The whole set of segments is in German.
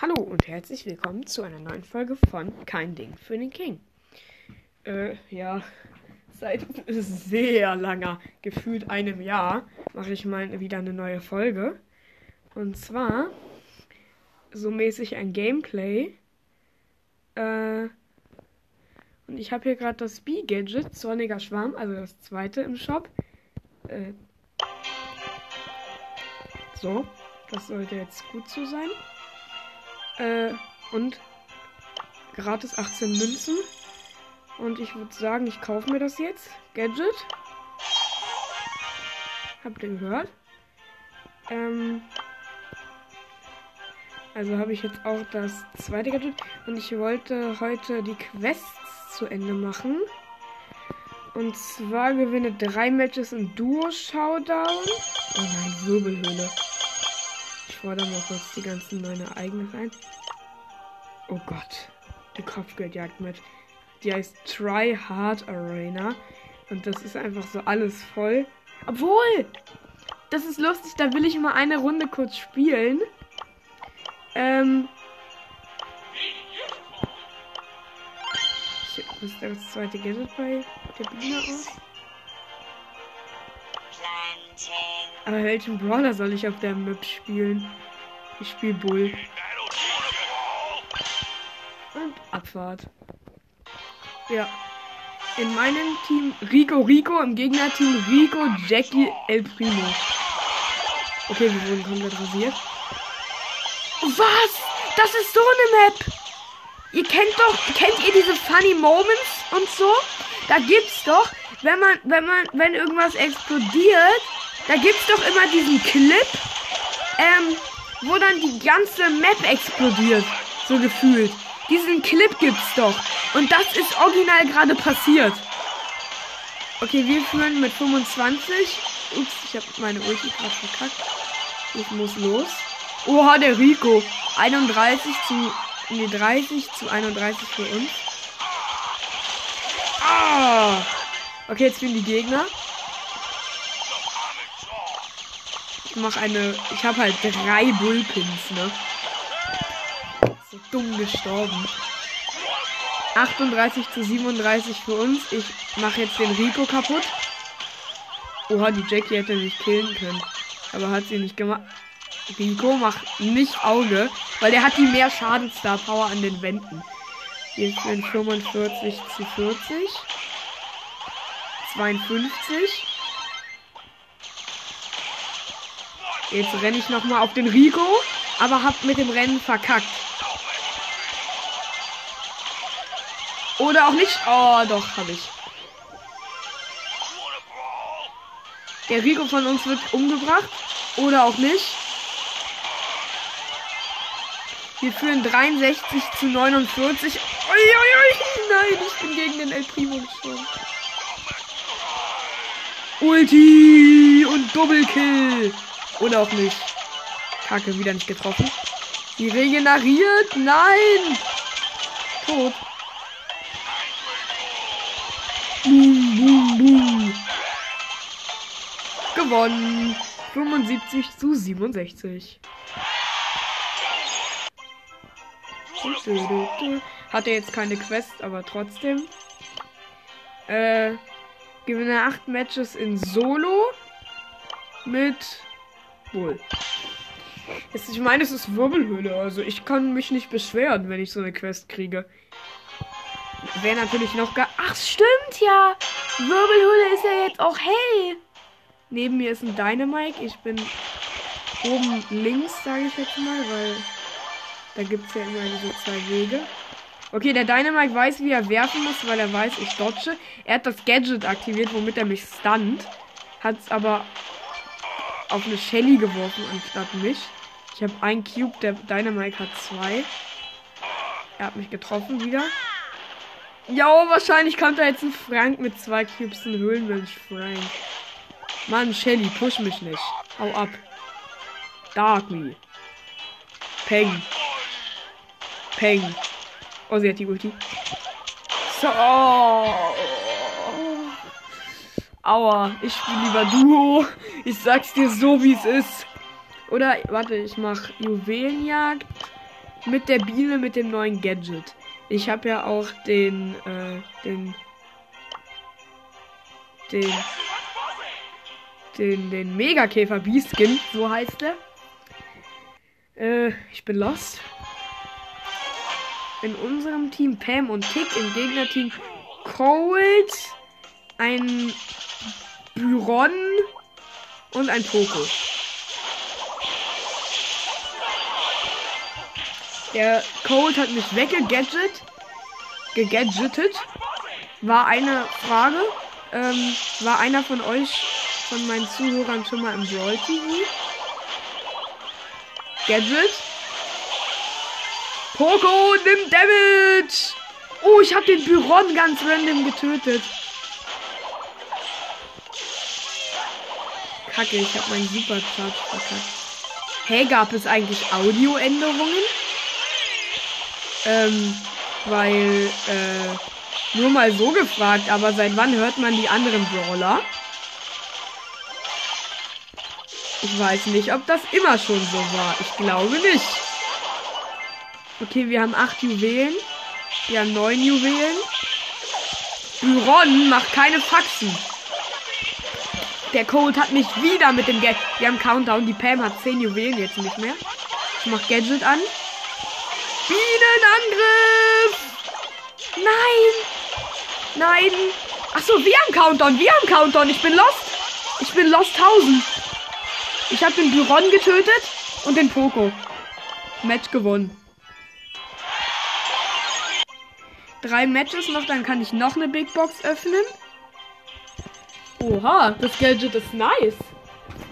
Hallo und herzlich willkommen zu einer neuen Folge von Kein Ding für den King. Äh, ja, seit sehr langer, gefühlt einem Jahr, mache ich mal wieder eine neue Folge. Und zwar so mäßig ein Gameplay. Äh, und ich habe hier gerade das B-Gadget, Zorniger Schwarm, also das zweite im Shop. Äh, so, das sollte jetzt gut so sein. Äh, und gratis 18 Münzen. Und ich würde sagen, ich kaufe mir das jetzt. Gadget. Habt ihr gehört? Ähm, also habe ich jetzt auch das zweite Gadget. Und ich wollte heute die Quests zu Ende machen. Und zwar gewinne drei Matches im Duo-Showdown. Oh nein, Wirbelhöhle. Ich fordere mal kurz die ganzen meine eigenen rein. Oh Gott. Die Kopfgeldjagd mit. Die heißt Try Hard Arena. Und das ist einfach so alles voll. Obwohl! Das ist lustig, da will ich mal eine Runde kurz spielen. Ähm. Ich, ist das zweite Gadget bei der Biene aus? Aber welchen Brawler soll ich auf der Map spielen? Ich spiele Bull. Und Abfahrt. Ja. In meinem Team Rico Rico, im Gegnerteam Rico Jackie El Primo. Okay, wir wurden komplett rasiert. Was? Das ist so eine Map. Ihr kennt doch, kennt ihr diese Funny Moments und so? Da gibt's doch, wenn man, wenn man, wenn irgendwas explodiert, da gibt's doch immer diesen Clip, ähm, wo dann die ganze Map explodiert. So gefühlt. Diesen Clip gibt's doch. Und das ist original gerade passiert. Okay, wir führen mit 25. Ups, ich habe meine Ulti gerade verkackt. Ich muss los. Oha, der Rico. 31 zu. Nee, 30 zu 31 für uns. Ah! Okay, jetzt sind die Gegner. Mache eine. Ich habe halt drei Bullpins, ne? So dumm gestorben. 38 zu 37 für uns. Ich mache jetzt den Rico kaputt. Oha, die Jackie hätte mich killen können. Aber hat sie nicht gemacht. Rico macht nicht Auge, weil der hat die mehr Schadensstar Power an den Wänden. Hier sind 45 zu 40. 52. Jetzt renne ich nochmal auf den Rico, aber hab mit dem Rennen verkackt. Oder auch nicht. Oh, doch, habe ich. Der Rico von uns wird umgebracht. Oder auch nicht. Wir führen 63 zu 49. Uiuiui, nein, ich bin gegen den El Primo gestorben. Ulti und Doppelkill. Oder auch nicht. Kacke, wieder nicht getroffen. Die regeneriert. Nein. Tot. Boom, boom, boom. Gewonnen. 75 zu 67. Hatte jetzt keine Quest, aber trotzdem. Äh, gewinne 8 Matches in Solo mit Jetzt, ich meine, es ist Wirbelhöhle, also ich kann mich nicht beschweren, wenn ich so eine Quest kriege. Wäre natürlich noch gar. Ach, stimmt ja! Wirbelhöhle ist ja jetzt auch hell! Neben mir ist ein Dynamite. Ich bin oben links, sage ich jetzt mal, weil da gibt es ja immer diese zwei Wege. Okay, der Dynamite weiß, wie er werfen muss, weil er weiß, ich dodge. Er hat das Gadget aktiviert, womit er mich stunt. Hat es aber auf eine Shelly geworfen, anstatt mich. Ich habe einen Cube, der Dynamite hat zwei. Er hat mich getroffen wieder. Ja, wahrscheinlich kommt da jetzt ein Frank mit zwei Cubes, ein Höhlenmensch Frank. Mann, Shelly, push mich nicht. Hau ab. Dark me. Peng. Peng. Oh, sie hat die Ulti. So. Aua, ich spiele lieber Duo. Ich sag's dir so, wie es ist. Oder, warte, ich mach Juwelenjagd. mit der Biene mit dem neuen Gadget. Ich habe ja auch den, äh, den, den, den, den Megakäfer B-Skin, so heißt der. Äh, ich bin lost. In unserem Team Pam und Tick, im Gegnerteam Cold, ein Byron und ein Poco. Der Cold hat mich weggegadget. Gegadgetet. War eine Frage. Ähm, war einer von euch, von meinen Zuhörern schon mal im Brawl TV? Gadget. Poco nimmt Damage. Oh, ich habe den Byron ganz random getötet. Kacke, ich habe meinen Supercharge verkackt. Hey, gab es eigentlich Audioänderungen? Ähm, weil, äh, nur mal so gefragt, aber seit wann hört man die anderen Brawler? Ich weiß nicht, ob das immer schon so war. Ich glaube nicht. Okay, wir haben acht Juwelen. Wir haben neun Juwelen. Byron macht keine Faxen. Der Cold hat mich wieder mit dem Geld. Wir haben Countdown. Die Pam hat zehn Juwelen jetzt nicht mehr. Ich mach Gadget an. Bienenangriff! Nein! Nein! Achso, wir haben Countdown. Wir haben Countdown. Ich bin lost. Ich bin lost 1000. Ich habe den Byron getötet und den Poco. Match gewonnen. Drei Matches noch, dann kann ich noch eine Big Box öffnen. Oha, das Gadget ist nice.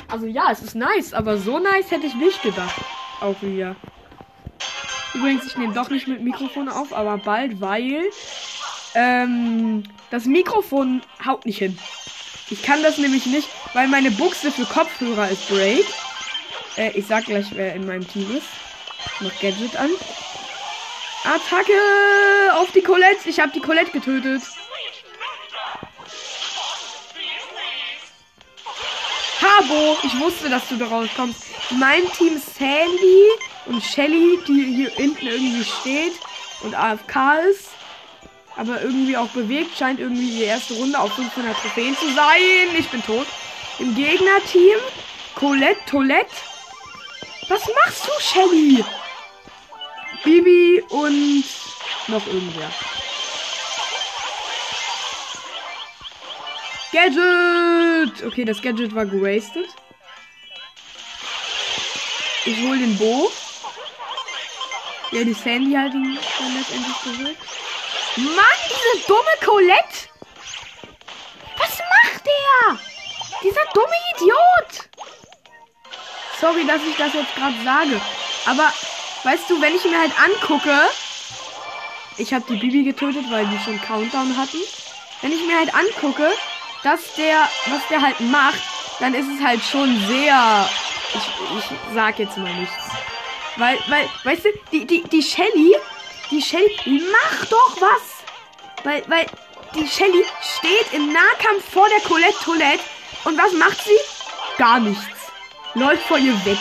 Also ja, es ist nice, aber so nice hätte ich nicht gedacht. Auch wieder. Übrigens, ich nehme doch nicht mit Mikrofon auf, aber bald, weil ähm, das Mikrofon haut nicht hin. Ich kann das nämlich nicht, weil meine Buchse für Kopfhörer ist Break. Äh, ich sag gleich, wer in meinem Team ist. Mach Gadget an. Attacke auf die Colette. Ich habe die Colette getötet. Habo, ich wusste, dass du da rauskommst. Mein Team Sandy und Shelly, die hier hinten irgendwie steht und AFK ist, aber irgendwie auch bewegt, scheint irgendwie die erste Runde auf 500 Trophäen zu sein. Ich bin tot. Im Gegnerteam Colette, Toilette. Was machst du, Shelly? Bibi und noch irgendwer. Gadget! Okay, das Gadget war gewastet. Ich hole den Bo. Ja, die Sandy hat ihn dann letztendlich geholt. Mann, diese dumme Colette! Was macht der? Dieser dumme Idiot! Sorry, dass ich das jetzt gerade sage. Aber, weißt du, wenn ich mir halt angucke, ich habe die Bibi getötet, weil die schon Countdown hatten. Wenn ich mir halt angucke, dass der, was der halt macht, dann ist es halt schon sehr. Ich, ich sag jetzt mal nichts. Weil, weil, weißt du, die, die, die Shelly, die Shelly, mach doch was! Weil, weil, die Shelly steht im Nahkampf vor der Colette Toilette und was macht sie? Gar nichts. Läuft vor ihr weg.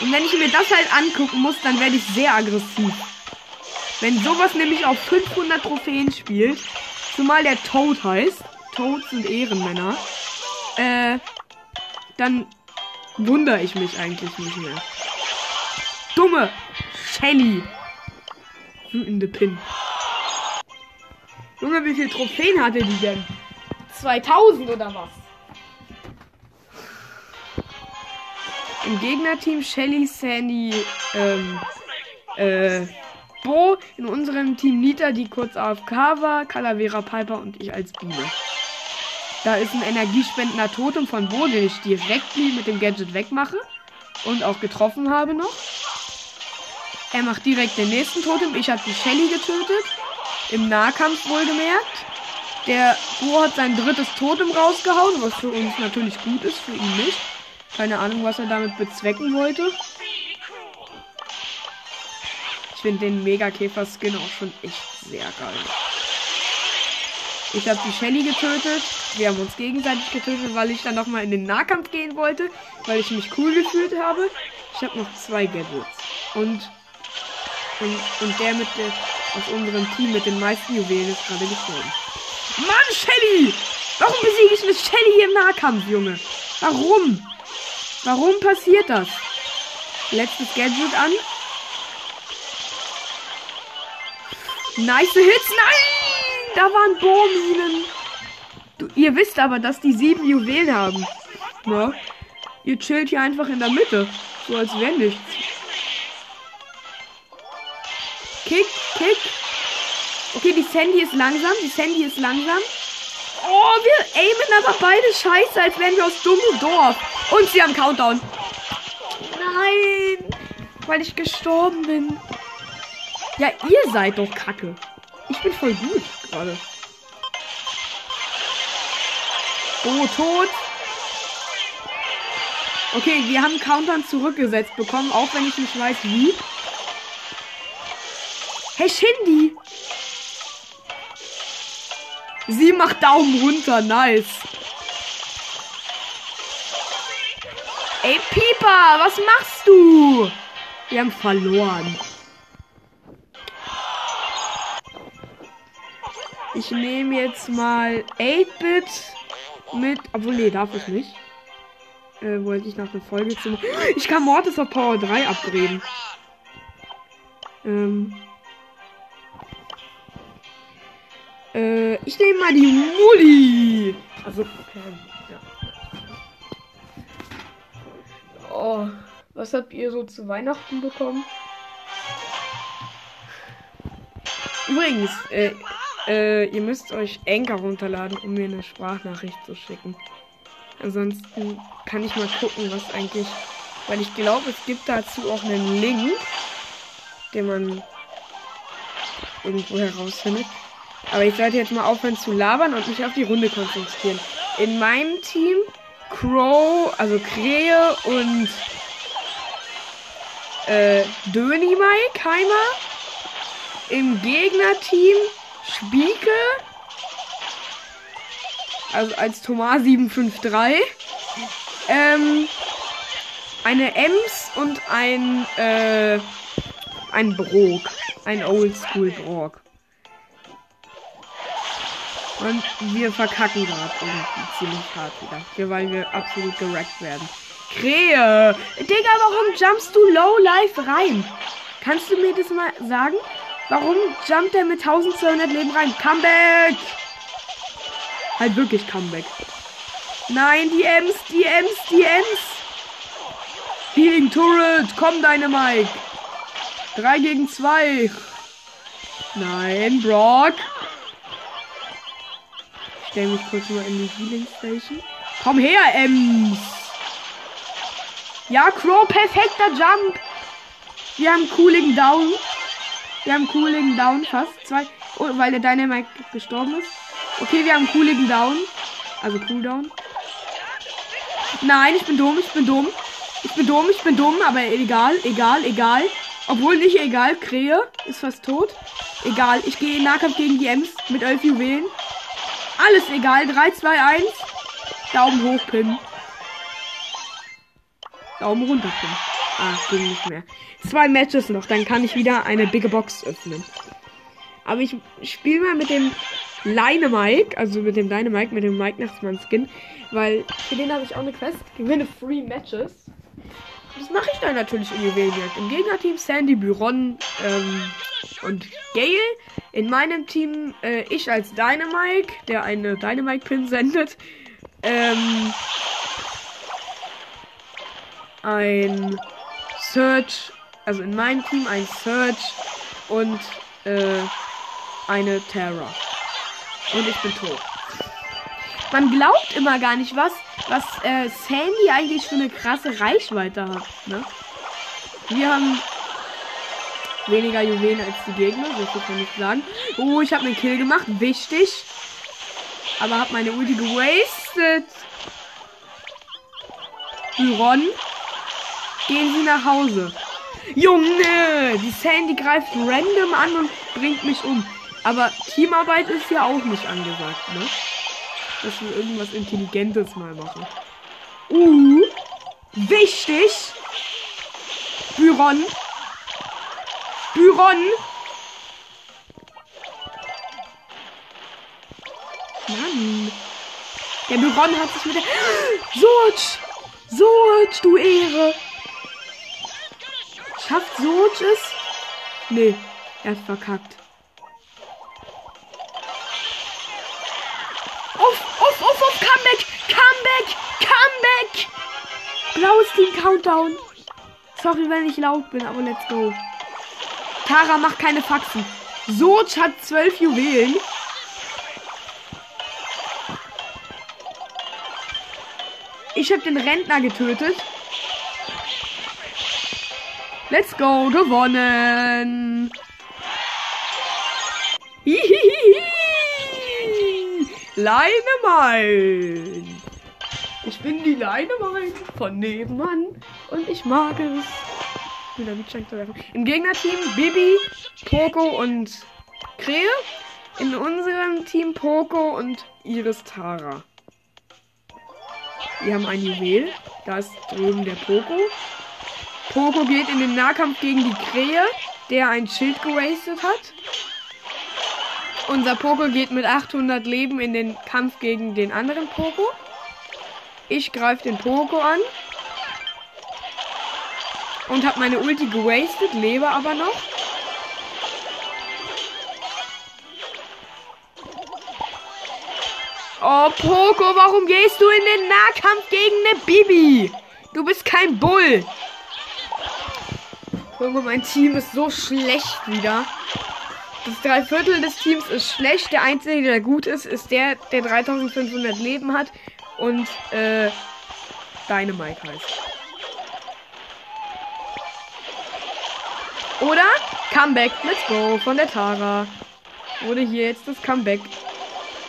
Und wenn ich mir das halt angucken muss, dann werde ich sehr aggressiv. Wenn sowas nämlich auf 500 Trophäen spielt, zumal der Toad heißt, Toads sind Ehrenmänner, äh, dann wundere ich mich eigentlich nicht mehr. Dumme Shelly. Wütende Pin. Junge, wie viele Trophäen hatte die denn? 2000 oder was? Im Gegnerteam Shelly, Sandy, ähm, äh, Bo. In unserem Team Nita, die kurz AFK war, Calavera Piper und ich als Biene. Da ist ein energiespendender Totem von Bo, den ich direkt mit dem Gadget wegmache. Und auch getroffen habe noch. Er macht direkt den nächsten Totem. Ich habe die Shelly getötet. Im Nahkampf wohlgemerkt. Der Bo hat sein drittes Totem rausgehauen, was für uns natürlich gut ist, für ihn nicht. Keine Ahnung, was er damit bezwecken wollte. Ich finde den Megakäfer-Skin auch schon echt sehr geil. Ich habe die Shelly getötet. Wir haben uns gegenseitig getötet, weil ich dann nochmal in den Nahkampf gehen wollte, weil ich mich cool gefühlt habe. Ich habe noch zwei Gadgets. Und Und, und der mit der, aus unserem Team mit den meisten Juwelen ist gerade gestorben. Mann, Shelly! Warum besiege ich mit Shelly im Nahkampf, Junge? Warum? Warum passiert das? Letztes Gadget an. Nice Hits. Nein! Da waren Bohrminen. Du, ihr wisst aber, dass die sieben Juwelen haben. Ne? Ihr chillt hier einfach in der Mitte. So als wäre nichts. Kick, Kick. Okay, die Sandy ist langsam. Die Sandy ist langsam. Oh, wir aimen aber beide scheiße, als wären wir aus Dummendorf. Und sie haben Countdown. Nein, weil ich gestorben bin. Ja, ihr seid doch kacke. Ich bin voll gut gerade. Oh, tot. Okay, wir haben Countdown zurückgesetzt bekommen, auch wenn ich nicht weiß wie. Hey, Shindy. Sie macht Daumen runter, nice. Ey, Pieper, was machst du? Wir haben verloren. Ich nehme jetzt mal 8-Bit mit. Obwohl, nee, darf ich nicht. Äh, wollte ich nach der Folge zu. Ich kann Mortis auf Power 3 upgraden. Ähm. Äh, ich nehme mal die Mulli. Also, Pam, ja. Oh, was habt ihr so zu Weihnachten bekommen? Übrigens, äh, äh, ihr müsst euch Enker runterladen, um mir eine Sprachnachricht zu schicken. Ansonsten kann ich mal gucken, was eigentlich. Weil ich glaube, es gibt dazu auch einen Link, den man irgendwo herausfindet. Aber ich sollte jetzt mal aufhören zu labern und mich auf die Runde konzentrieren. In meinem Team Crow, also Krähe und äh, Döni Mike Heimer. Im Gegnerteam Spieke. Also als Thomas 753. Ähm, eine Ems und ein, äh, ein Brok. Ein Oldschool Brok. Und wir verkacken gerade irgendwie ziemlich hart wieder. Hier, weil wir absolut gerackt werden. Krähe! Digga, warum jumpst du low life rein? Kannst du mir das mal sagen? Warum jumpt er mit 1200 Leben rein? Comeback! Halt wirklich Comeback. Nein, die Ems, die Ems, die Ems! Healing Turret, komm deine Mike! 3 gegen 2. Nein, Brock. Ich stell mich kurz mal in die Healing Station. Komm her, Ems! Ja, Crow, perfekter Jump! Wir haben Cooling Down. Wir haben Cooling Down fast. Zwei. Oh, weil der Dynamite gestorben ist. Okay, wir haben Cooling Down. Also Cooldown. Nein, ich bin dumm, ich bin dumm. Ich bin dumm, ich bin dumm, aber egal, egal, egal. Obwohl nicht egal, Krähe ist fast tot. Egal, ich gehe in Nahkampf gegen die Ems mit 11 Juwelen. Alles egal, 3, 2, 1. Daumen hoch, Pin. Daumen runter, Pin. Ah, ging nicht mehr. Zwei Matches noch, dann kann ich wieder eine bigge Box öffnen. Aber ich spiele mal mit dem Mike, also mit dem Dynamite, mit dem Mike Nachtsmann Skin, weil für den habe ich auch eine Quest. Gewinne Free Matches. Das mache ich dann natürlich in Juwelenjagd. Im Gegnerteam Sandy, Byron ähm, und Gale. In meinem Team äh, ich als Dynamite, der eine Dynamite-Pin sendet. Ähm, ein Search, also in meinem Team ein Search und äh, eine Terror. Und ich bin tot. Man glaubt immer gar nicht, was, was äh, Sandy eigentlich für eine krasse Reichweite hat. Ne? Wir haben weniger Juwelen als die Gegner, so viel kann ich sagen. Oh, ich habe einen Kill gemacht, wichtig. Aber habe meine Ulti gewastet. Byron. Gehen Sie nach Hause. Junge, die Sandy greift random an und bringt mich um. Aber Teamarbeit ist ja auch nicht angesagt, ne? Dass wir irgendwas Intelligentes mal machen. Uh, wichtig. Byron. Byron. Mann. Der Byron hat sich mit der... Soch! Soch, du Ehre! Schafft Soch es? Nee, er hat verkackt. Auf, auf, auf, auf, Comeback! Comeback! Comeback! Blaues Team Countdown. Sorry, wenn ich laut bin, aber let's go. Tara macht keine Faxen. Soch hat zwölf Juwelen. Ich habe den Rentner getötet. Let's go, gewonnen. Hihihihi. Leinemein. Ich bin die Leinemein von nebenan und ich mag es. Im Gegnerteam Bibi, Poco und Krähe. In unserem Team Poco und Iris Tara. Wir haben ein Juwel. Da ist drüben der Poco. Poco geht in den Nahkampf gegen die Krähe, der ein Schild gewastet hat. Unser Poco geht mit 800 Leben in den Kampf gegen den anderen Poco. Ich greife den Poco an. Und habe meine Ulti gewastet, lebe aber noch. Oh, Poco, warum gehst du in den Nahkampf gegen eine Bibi? Du bist kein Bull. Junge, mein Team ist so schlecht wieder. Das Dreiviertel des Teams ist schlecht. Der Einzige, der gut ist, ist der, der 3500 Leben hat und äh, Dynamite heißt. Oder Comeback. Let's go von der Tara. Wurde hier jetzt das Comeback.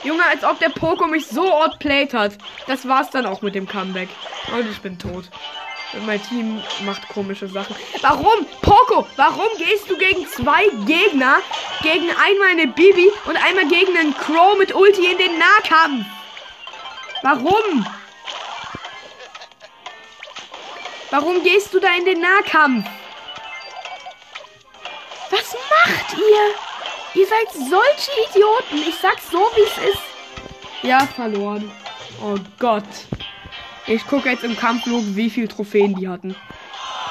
Junge, als ob der Poco mich so outplayed hat. Das war's dann auch mit dem Comeback. Und ich bin tot. Mein Team macht komische Sachen. Warum? Poco, warum gehst du gegen zwei Gegner? Gegen einmal eine Bibi und einmal gegen einen Crow mit Ulti in den Nahkampf? Warum? Warum gehst du da in den Nahkampf? Was macht ihr? Ihr seid solche Idioten. Ich sag's so, wie es ist. Ja, verloren. Oh Gott. Ich gucke jetzt im Kampfflug, wie viele Trophäen die hatten.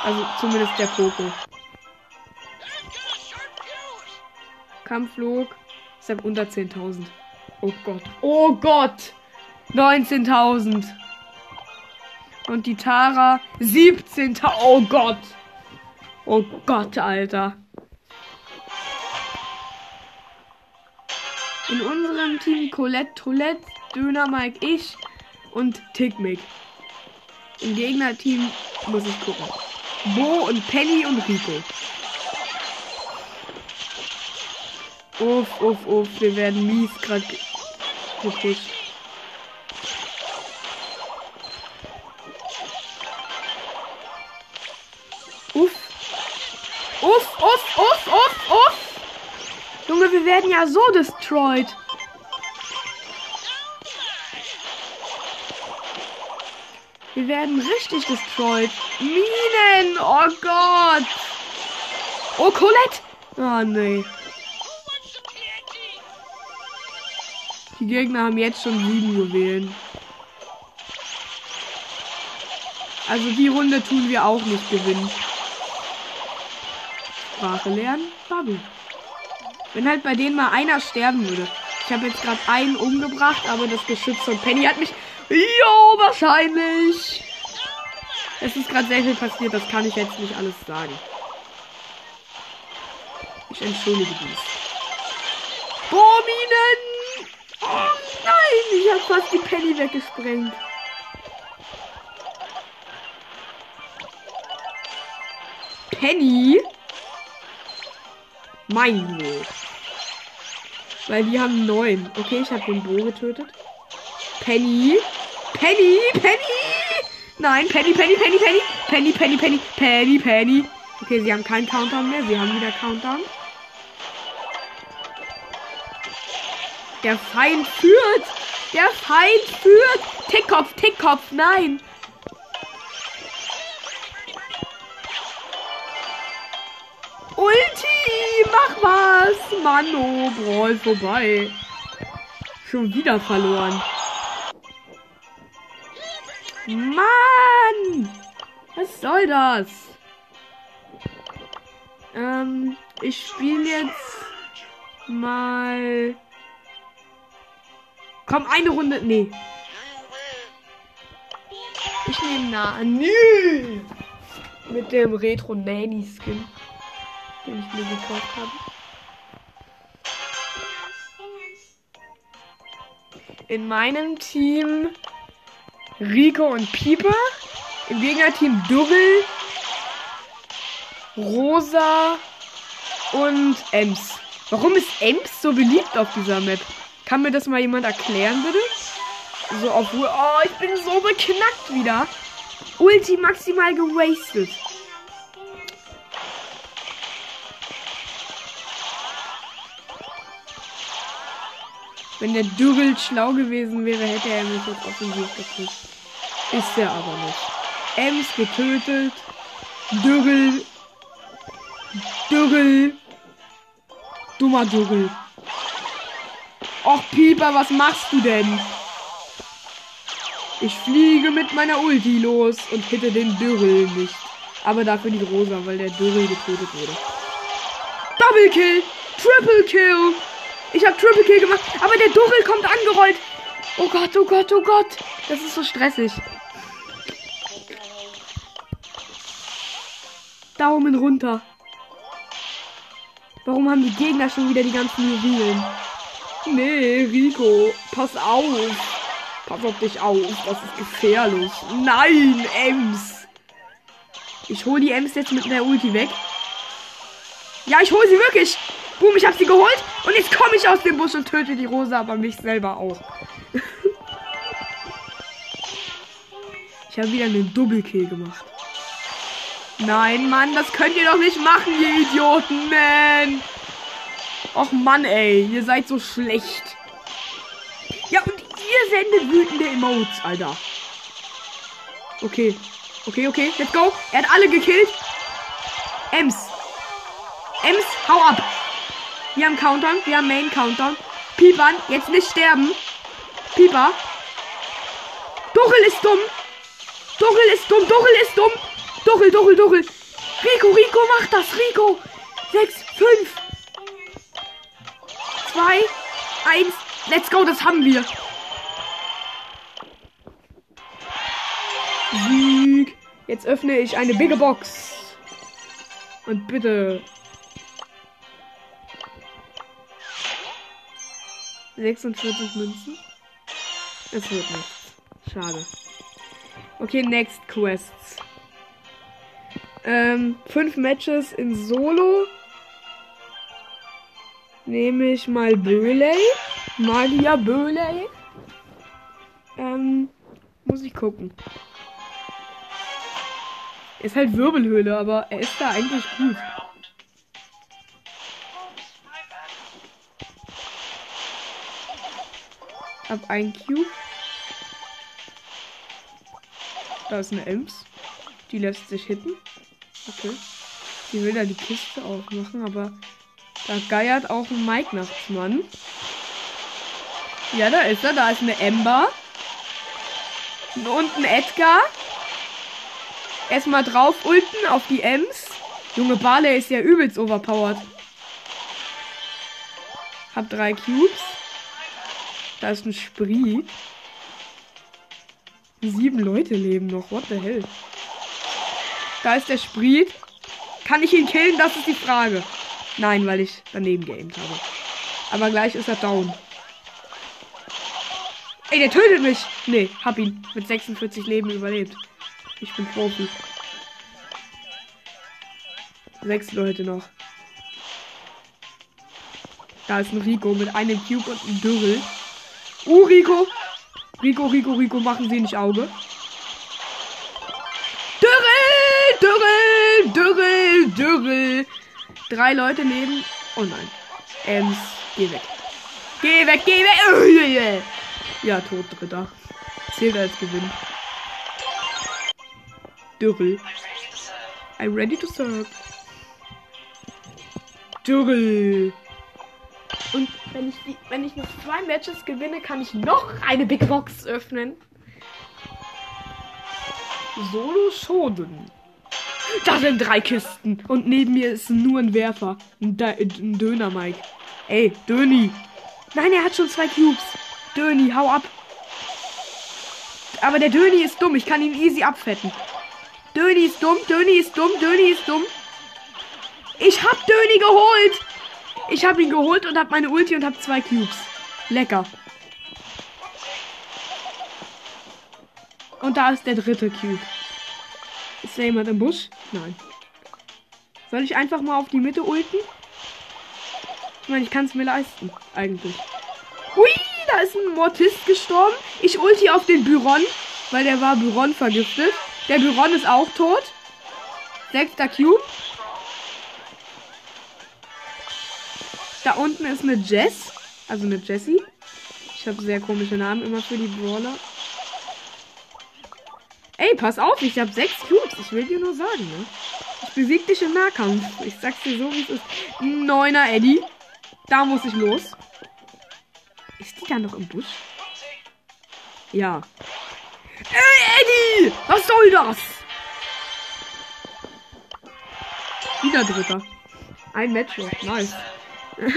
Also zumindest der Poco. Kampfflug. Ich habe unter 10.000. Oh Gott. Oh Gott. 19.000. Und die Tara 17.000. Oh Gott. Oh Gott, Alter. In unserem Team Colette, Toilette, Döner, Mike, ich und Tickmick. Im Gegnerteam muss ich gucken. Bo und Penny und Rico. Uff, uff, uff, wir werden mies gerade gepusht. Uff. Uff, uff, uff, uff, uff. Junge, wir werden ja so destroyed. Wir werden richtig destroyed. Minen! Oh Gott! Oh, Colette! Oh, nee. Die Gegner haben jetzt schon sieben Juwelen. Also die Runde tun wir auch nicht gewinnen. Sprache lernen, Babu. Wenn halt bei denen mal einer sterben würde. Ich habe jetzt gerade einen umgebracht, aber das Geschütz von Penny hat mich Jo, wahrscheinlich. Es ist gerade sehr viel passiert, das kann ich jetzt nicht alles sagen. Ich entschuldige dies. Bohrminen! Oh nein, ich habe fast die Penny weggesprengt. Penny? Mein Gott. Weil die haben neun. Okay, ich habe den Bo getötet. Penny. Penny, Penny! Nein, Penny, Penny, Penny, Penny, Penny, Penny, Penny, Penny, Penny. Okay, sie haben keinen Countdown mehr. Sie haben wieder Countdown. Der Feind führt! Der Feind führt! Tickkopf, Tickkopf, nein! Ulti! Mach was. Mano, Brawl vorbei. Schon wieder verloren. Mann! Was soll das? Ähm, ich spiele jetzt mal. Komm, eine Runde. Nee. Ich nehme Nani. Mit dem Retro Nanny Skin, den ich mir gekauft habe. In meinem Team Rico und Pieper. Im Gegnerteam Dugel, Rosa und Ems. Warum ist Ems so beliebt auf dieser Map? Kann mir das mal jemand erklären, bitte? So, obwohl. Oh, ich bin so beknackt wieder. Ulti maximal gewastet. Wenn der Dürrel schlau gewesen wäre, hätte er mich jetzt offensiv gekriegt. Ist er aber nicht. Ems getötet. Dürrel. Dürrel. Dummer Dürrel. Och, Pieper, was machst du denn? Ich fliege mit meiner Ulti los und hitte den Dürrel nicht. Aber dafür die Rosa, weil der Dürrel getötet wurde. Double Kill! Triple Kill! Ich habe Triple Kill gemacht, aber der Dürrel kommt angerollt. Oh Gott, oh Gott, oh Gott. Das ist so stressig. Daumen runter. Warum haben die Gegner schon wieder die ganzen Juwelen? Nee, Rico, pass auf. Pass auf dich auf, das ist gefährlich. Nein, Ems. Ich hole die Ems jetzt mit der Ulti weg. Ja, ich hole sie wirklich. Boom, ich habe sie geholt. Und jetzt komme ich aus dem Busch und töte die Rosa, aber mich selber auch. ich habe wieder einen Doppelkill gemacht. Nein, Mann, das könnt ihr doch nicht machen, ihr Idioten, man. Och Mann, ey, ihr seid so schlecht. Ja, und ihr sendet wütende Emotes, Alter. Okay. Okay, okay, let's go. Er hat alle gekillt. Ems. Ems, hau ab. Wir haben Countdown, wir haben Main Countdown. Piepern, jetzt nicht sterben. Pieper. Duchel ist dumm. Duchel ist dumm, Duchel ist dumm. Duchel, Duchel, Duchel. Rico, Rico, mach das, Rico. 6, 5, 2, 1. Let's go, das haben wir. Sieg. Jetzt öffne ich eine bigge Box. Und bitte. 46 Münzen. Es wird nichts. Schade. Okay, next quests. Ähm, fünf Matches in Solo. Nehme ich mal Böley. Magia Böley. Ähm, muss ich gucken. Ist halt Wirbelhöhle, aber er ist da eigentlich gut. Hab ein Cube. Da ist eine Ems. Die lässt sich hitten. Okay. Die will da die Kiste aufmachen, aber da geiert auch ein Mike Nachtsmann. Ja, da ist er. Da ist eine Ember. Und ein Edgar. Erstmal drauf ulten auf die Ems. Junge Barley ist ja übelst overpowered. Hab drei Cubes. Da ist ein Spree. Sieben Leute leben noch. What the hell? Da ist der Spree. Kann ich ihn killen? Das ist die Frage. Nein, weil ich daneben gamed habe. Aber gleich ist er down. Ey, der tötet mich. Nee, hab ihn. Mit 46 Leben überlebt. Ich bin Profi. Sechs Leute noch. Da ist ein Rico mit einem Cube und einem Dürrel. Uh, Rico. Rico, Rico, Rico, machen Sie nicht Auge. Dürrel. Drei Leute neben. Oh nein. Ems, geh weg. Geh weg, geh weg. Ja, tot, dritter. Zählt als Gewinn. Dürrel. I'm ready to serve. Dürrel. Und wenn ich, die, wenn ich noch zwei Matches gewinne, kann ich noch eine Big Box öffnen. Solo Shoden. Da sind drei Kisten. Und neben mir ist nur ein Werfer. Ein, Da- ein Döner, Mike. Ey, Döni. Nein, er hat schon zwei Cubes. Döni, hau ab. Aber der Döni ist dumm. Ich kann ihn easy abfetten. Döni ist dumm. Döni ist dumm. Döni ist dumm. Ich hab Döni geholt. Ich hab ihn geholt und hab meine Ulti und hab zwei Cubes. Lecker. Und da ist der dritte Cube. Ist da jemand im Busch? Nein. Soll ich einfach mal auf die Mitte ulten? Ich meine, ich kann es mir leisten, eigentlich. Hui, da ist ein Mortist gestorben. Ich ulti auf den Byron, weil der war Byron vergiftet. Der Byron ist auch tot. Sechster Cube. Da unten ist eine Jess, also eine Jessie. Ich habe sehr komische Namen immer für die Brawler. Ey, pass auf, ich habe sechs Cubes. Ich will dir nur sagen, ne? Ich besieg dich im Nahkampf. Ich sag's dir so, wie es ist. Neuner Eddie. Da muss ich los. Ist die da noch im Busch? Ja. Ey, Eddie! Was soll das? Wieder Dritter. Ein Match noch. Nice.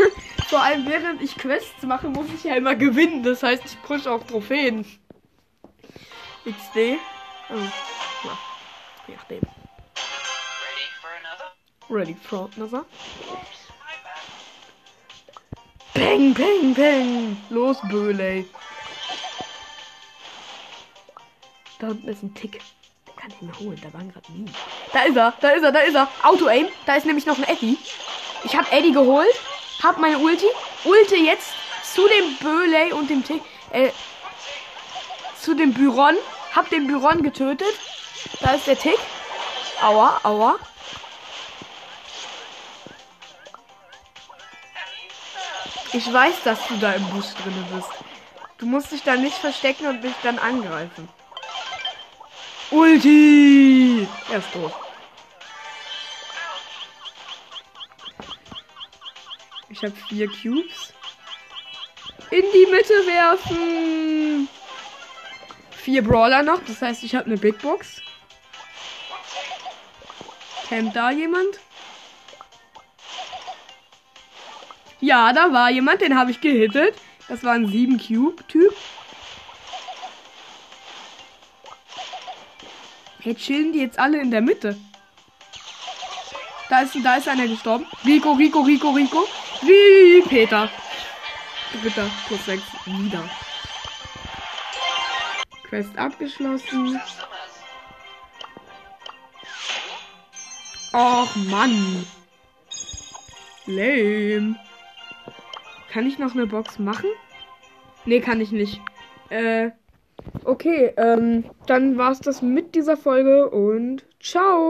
Vor allem während ich Quests mache, muss ich ja immer gewinnen. Das heißt, ich push auch Trophäen. XD. Oh. Ja. Je nachdem. Ready for another? Ready for another. Peng, peng, peng. Los, Böhle. Da unten ist ein Tick. Der kann ihn holen. Da waren gerade nie. Da ist er, da ist er, da ist er. Auto-Aim. Da ist nämlich noch ein Eddie. Ich habe Eddie geholt. Hab meine Ulti. Ulte jetzt zu dem Böhle und dem Tick. Äh, zu dem Byron. Hab den Byron getötet. Da ist der Tick. Aua, aua. Ich weiß, dass du da im Bus drin bist. Du musst dich da nicht verstecken und mich dann angreifen. Ulti! Er ist tot. Ich habe vier Cubes. In die Mitte werfen. Vier Brawler noch, das heißt, ich habe eine Big Box. Camp da jemand? Ja, da war jemand, den habe ich gehittet. Das war ein 7 Cube Typ. Jetzt chillen die jetzt alle in der Mitte. Da ist, da ist einer gestorben. Rico, Rico, Rico, Rico. Wie Peter. Bitte, plus 6. Wieder. Quest abgeschlossen. Och, Mann. Lame. Kann ich noch eine Box machen? Nee, kann ich nicht. Äh, okay, ähm, dann war's das mit dieser Folge und ciao.